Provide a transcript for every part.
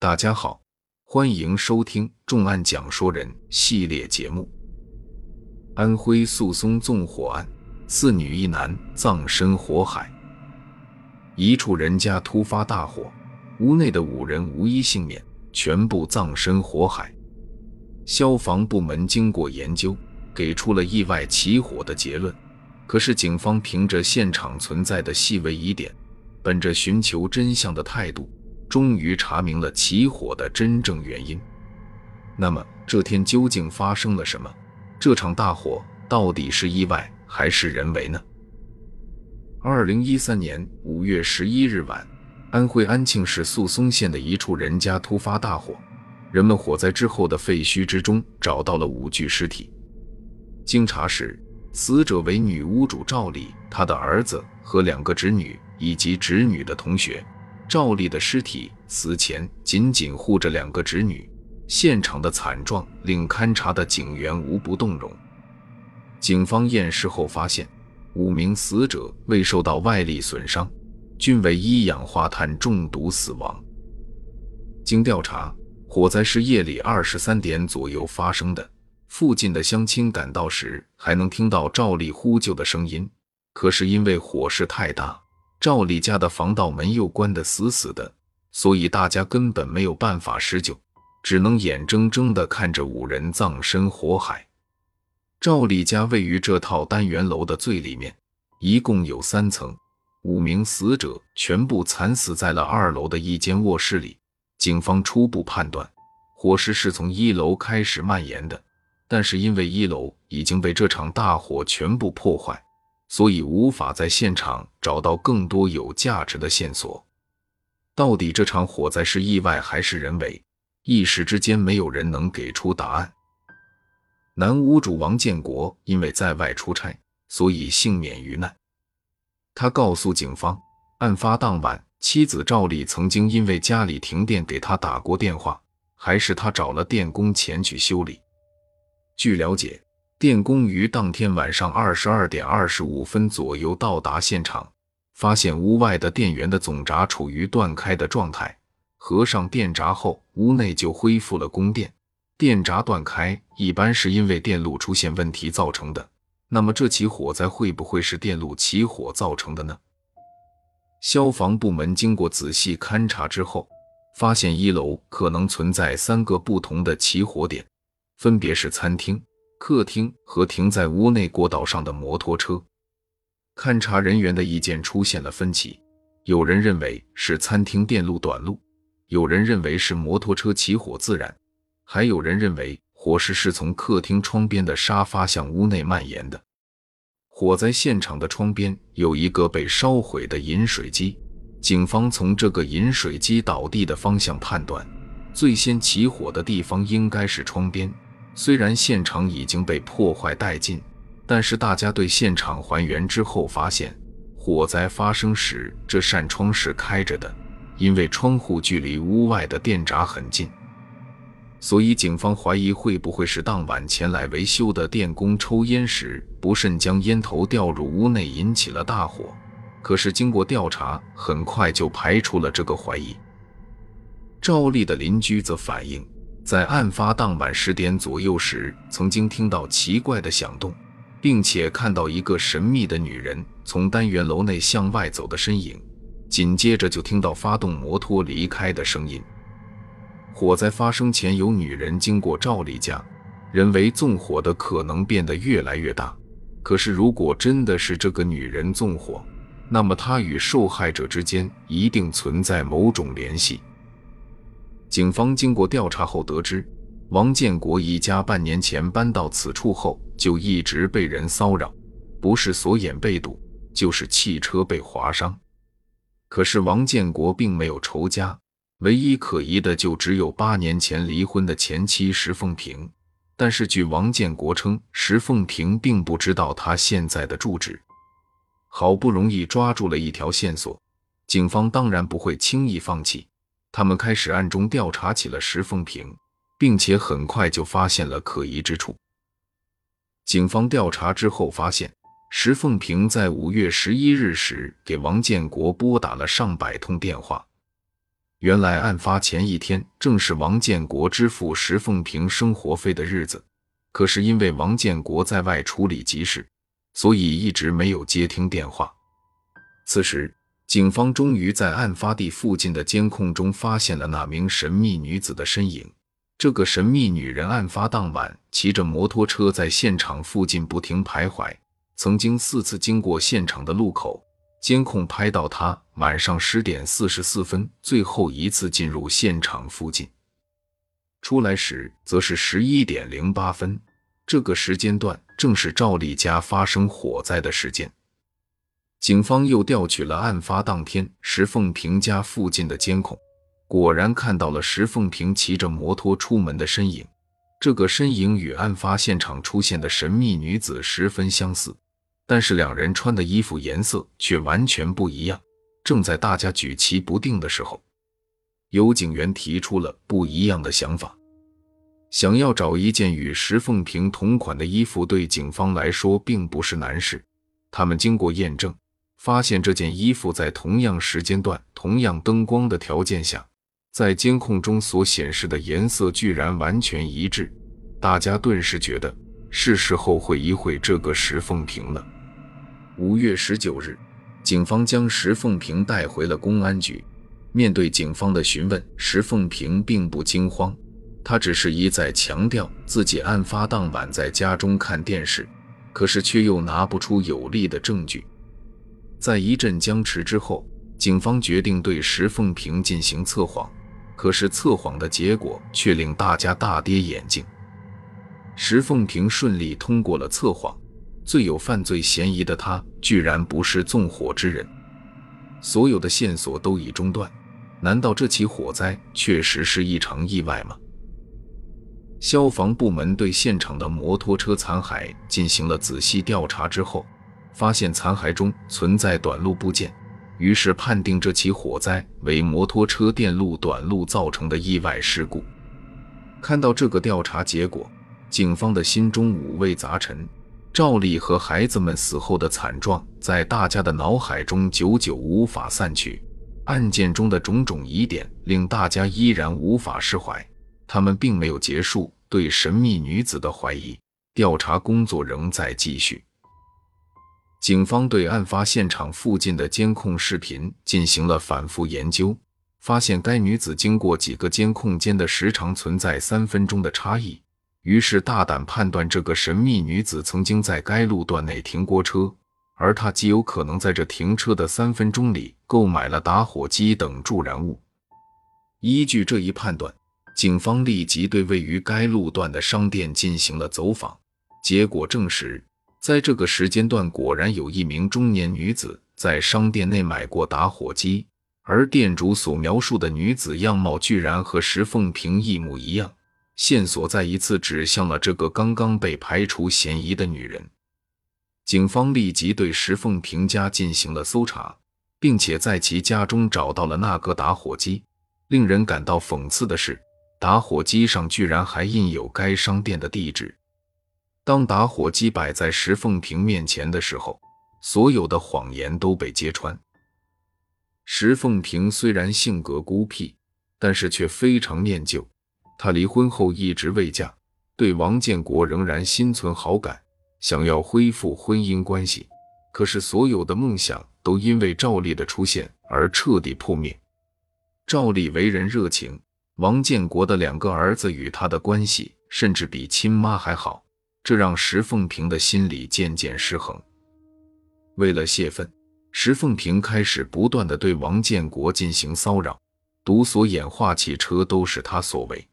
大家好，欢迎收听《重案讲说人》系列节目。安徽宿松纵火案，四女一男葬身火海。一处人家突发大火，屋内的五人无一幸免，全部葬身火海。消防部门经过研究，给出了意外起火的结论。可是警方凭着现场存在的细微疑点，本着寻求真相的态度，终于查明了起火的真正原因。那么这天究竟发生了什么？这场大火到底是意外还是人为呢？二零一三年五月十一日晚，安徽安庆市宿松县的一处人家突发大火，人们火灾之后的废墟之中找到了五具尸体。经查实。死者为女屋主赵丽，她的儿子和两个侄女以及侄女的同学。赵丽的尸体死前紧紧护着两个侄女，现场的惨状令勘查的警员无不动容。警方验尸后发现，五名死者未受到外力损伤，均为一氧化碳中毒死亡。经调查，火灾是夜里二十三点左右发生的。附近的乡亲赶到时，还能听到赵丽呼救的声音。可是因为火势太大，赵丽家的防盗门又关得死死的，所以大家根本没有办法施救，只能眼睁睁地看着五人葬身火海。赵丽家位于这套单元楼的最里面，一共有三层，五名死者全部惨死在了二楼的一间卧室里。警方初步判断，火势是从一楼开始蔓延的。但是因为一楼已经被这场大火全部破坏，所以无法在现场找到更多有价值的线索。到底这场火灾是意外还是人为？一时之间没有人能给出答案。男屋主王建国因为在外出差，所以幸免于难。他告诉警方，案发当晚，妻子赵丽曾经因为家里停电给他打过电话，还是他找了电工前去修理。据了解，电工于当天晚上二十二点二十五分左右到达现场，发现屋外的电源的总闸处于断开的状态。合上电闸后，屋内就恢复了供电。电闸断开一般是因为电路出现问题造成的。那么这起火灾会不会是电路起火造成的呢？消防部门经过仔细勘查之后，发现一楼可能存在三个不同的起火点。分别是餐厅、客厅和停在屋内过道上的摩托车。勘察人员的意见出现了分歧，有人认为是餐厅电路短路，有人认为是摩托车起火自燃，还有人认为火势是从客厅窗边的沙发向屋内蔓延的。火灾现场的窗边有一个被烧毁的饮水机，警方从这个饮水机倒地的方向判断，最先起火的地方应该是窗边。虽然现场已经被破坏殆尽，但是大家对现场还原之后发现，火灾发生时这扇窗是开着的，因为窗户距离屋外的电闸很近，所以警方怀疑会不会是当晚前来维修的电工抽烟时不慎将烟头掉入屋内，引起了大火。可是经过调查，很快就排除了这个怀疑。赵丽的邻居则反映。在案发当晚十点左右时，曾经听到奇怪的响动，并且看到一个神秘的女人从单元楼内向外走的身影。紧接着就听到发动摩托离开的声音。火灾发生前有女人经过赵丽家，人为纵火的可能变得越来越大。可是如果真的是这个女人纵火，那么她与受害者之间一定存在某种联系。警方经过调查后得知，王建国一家半年前搬到此处后就一直被人骚扰，不是锁眼被堵，就是汽车被划伤。可是王建国并没有仇家，唯一可疑的就只有八年前离婚的前妻石凤萍。但是据王建国称，石凤萍并不知道他现在的住址。好不容易抓住了一条线索，警方当然不会轻易放弃。他们开始暗中调查起了石凤萍，并且很快就发现了可疑之处。警方调查之后发现，石凤萍在五月十一日时给王建国拨打了上百通电话，原来案发前一天正是王建国支付石凤平生活费的日子，可是因为王建国在外处理急事，所以一直没有接听电话。此时，警方终于在案发地附近的监控中发现了那名神秘女子的身影。这个神秘女人案发当晚骑着摩托车在现场附近不停徘徊，曾经四次经过现场的路口。监控拍到她晚上十点四十四分最后一次进入现场附近，出来时则是十一点零八分。这个时间段正是赵丽家发生火灾的时间。警方又调取了案发当天石凤平家附近的监控，果然看到了石凤平骑着摩托出门的身影。这个身影与案发现场出现的神秘女子十分相似。但是两人穿的衣服颜色却完全不一样。正在大家举棋不定的时候，有警员提出了不一样的想法，想要找一件与石凤平同款的衣服，对警方来说并不是难事。他们经过验证，发现这件衣服在同样时间段、同样灯光的条件下，在监控中所显示的颜色居然完全一致。大家顿时觉得是时候会一会这个石凤平了。五月十九日，警方将石凤平带回了公安局。面对警方的询问，石凤平并不惊慌，他只是一再强调自己案发当晚在家中看电视，可是却又拿不出有力的证据。在一阵僵持之后，警方决定对石凤平进行测谎，可是测谎的结果却令大家大跌眼镜。石凤平顺利通过了测谎。最有犯罪嫌疑的他，居然不是纵火之人，所有的线索都已中断。难道这起火灾确实是一场意外吗？消防部门对现场的摩托车残骸进行了仔细调查之后，发现残骸中存在短路部件，于是判定这起火灾为摩托车电路短路造成的意外事故。看到这个调查结果，警方的心中五味杂陈。赵丽和孩子们死后的惨状，在大家的脑海中久久无法散去。案件中的种种疑点，令大家依然无法释怀。他们并没有结束对神秘女子的怀疑，调查工作仍在继续。警方对案发现场附近的监控视频进行了反复研究，发现该女子经过几个监控间的时长存在三分钟的差异。于是大胆判断，这个神秘女子曾经在该路段内停过车，而她极有可能在这停车的三分钟里购买了打火机等助燃物。依据这一判断，警方立即对位于该路段的商店进行了走访，结果证实，在这个时间段果然有一名中年女子在商店内买过打火机，而店主所描述的女子样貌居然和石凤平一模一样。线索再一次指向了这个刚刚被排除嫌疑的女人。警方立即对石凤平家进行了搜查，并且在其家中找到了那个打火机。令人感到讽刺的是，打火机上居然还印有该商店的地址。当打火机摆在石凤平面前的时候，所有的谎言都被揭穿。石凤平虽然性格孤僻，但是却非常念旧。她离婚后一直未嫁，对王建国仍然心存好感，想要恢复婚姻关系。可是所有的梦想都因为赵丽的出现而彻底破灭。赵丽为人热情，王建国的两个儿子与她的关系甚至比亲妈还好，这让石凤平的心里渐渐失衡。为了泄愤，石凤平开始不断的对王建国进行骚扰，毒锁演化汽车都是他所为。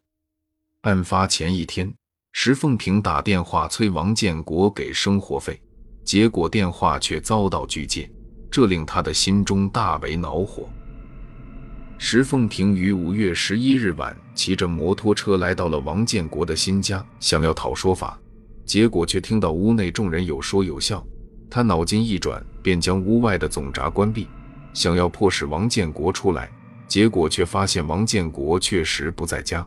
案发前一天，石凤平打电话催王建国给生活费，结果电话却遭到拒接，这令他的心中大为恼火。石凤平于五月十一日晚骑着摩托车来到了王建国的新家，想要讨说法，结果却听到屋内众人有说有笑。他脑筋一转，便将屋外的总闸关闭，想要迫使王建国出来，结果却发现王建国确实不在家。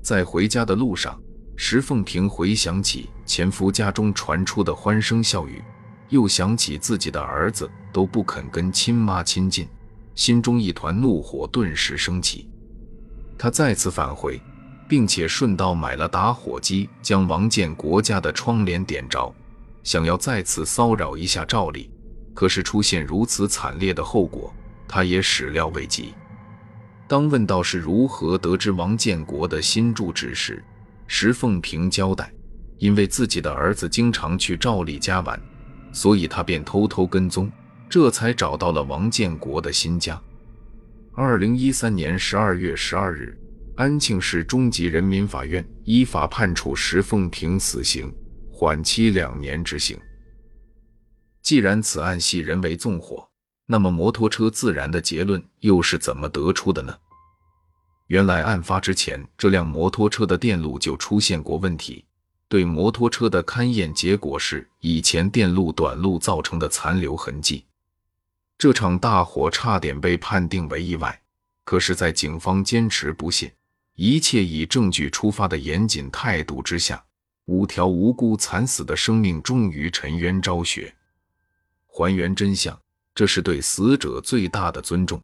在回家的路上，石凤平回想起前夫家中传出的欢声笑语，又想起自己的儿子都不肯跟亲妈亲近，心中一团怒火顿时升起。他再次返回，并且顺道买了打火机，将王建国家的窗帘点着，想要再次骚扰一下赵丽。可是出现如此惨烈的后果，他也始料未及。当问到是如何得知王建国的新住址时，石凤平交代，因为自己的儿子经常去赵丽家玩，所以他便偷偷跟踪，这才找到了王建国的新家。二零一三年十二月十二日，安庆市中级人民法院依法判处石凤平死刑，缓期两年执行。既然此案系人为纵火，那么摩托车自燃的结论又是怎么得出的呢？原来案发之前，这辆摩托车的电路就出现过问题。对摩托车的勘验结果是以前电路短路造成的残留痕迹。这场大火差点被判定为意外，可是，在警方坚持不懈、一切以证据出发的严谨态度之下，五条无辜惨死的生命终于沉冤昭雪。还原真相，这是对死者最大的尊重。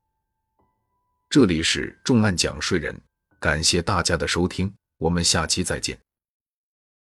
这里是重案讲税人，感谢大家的收听，我们下期再见。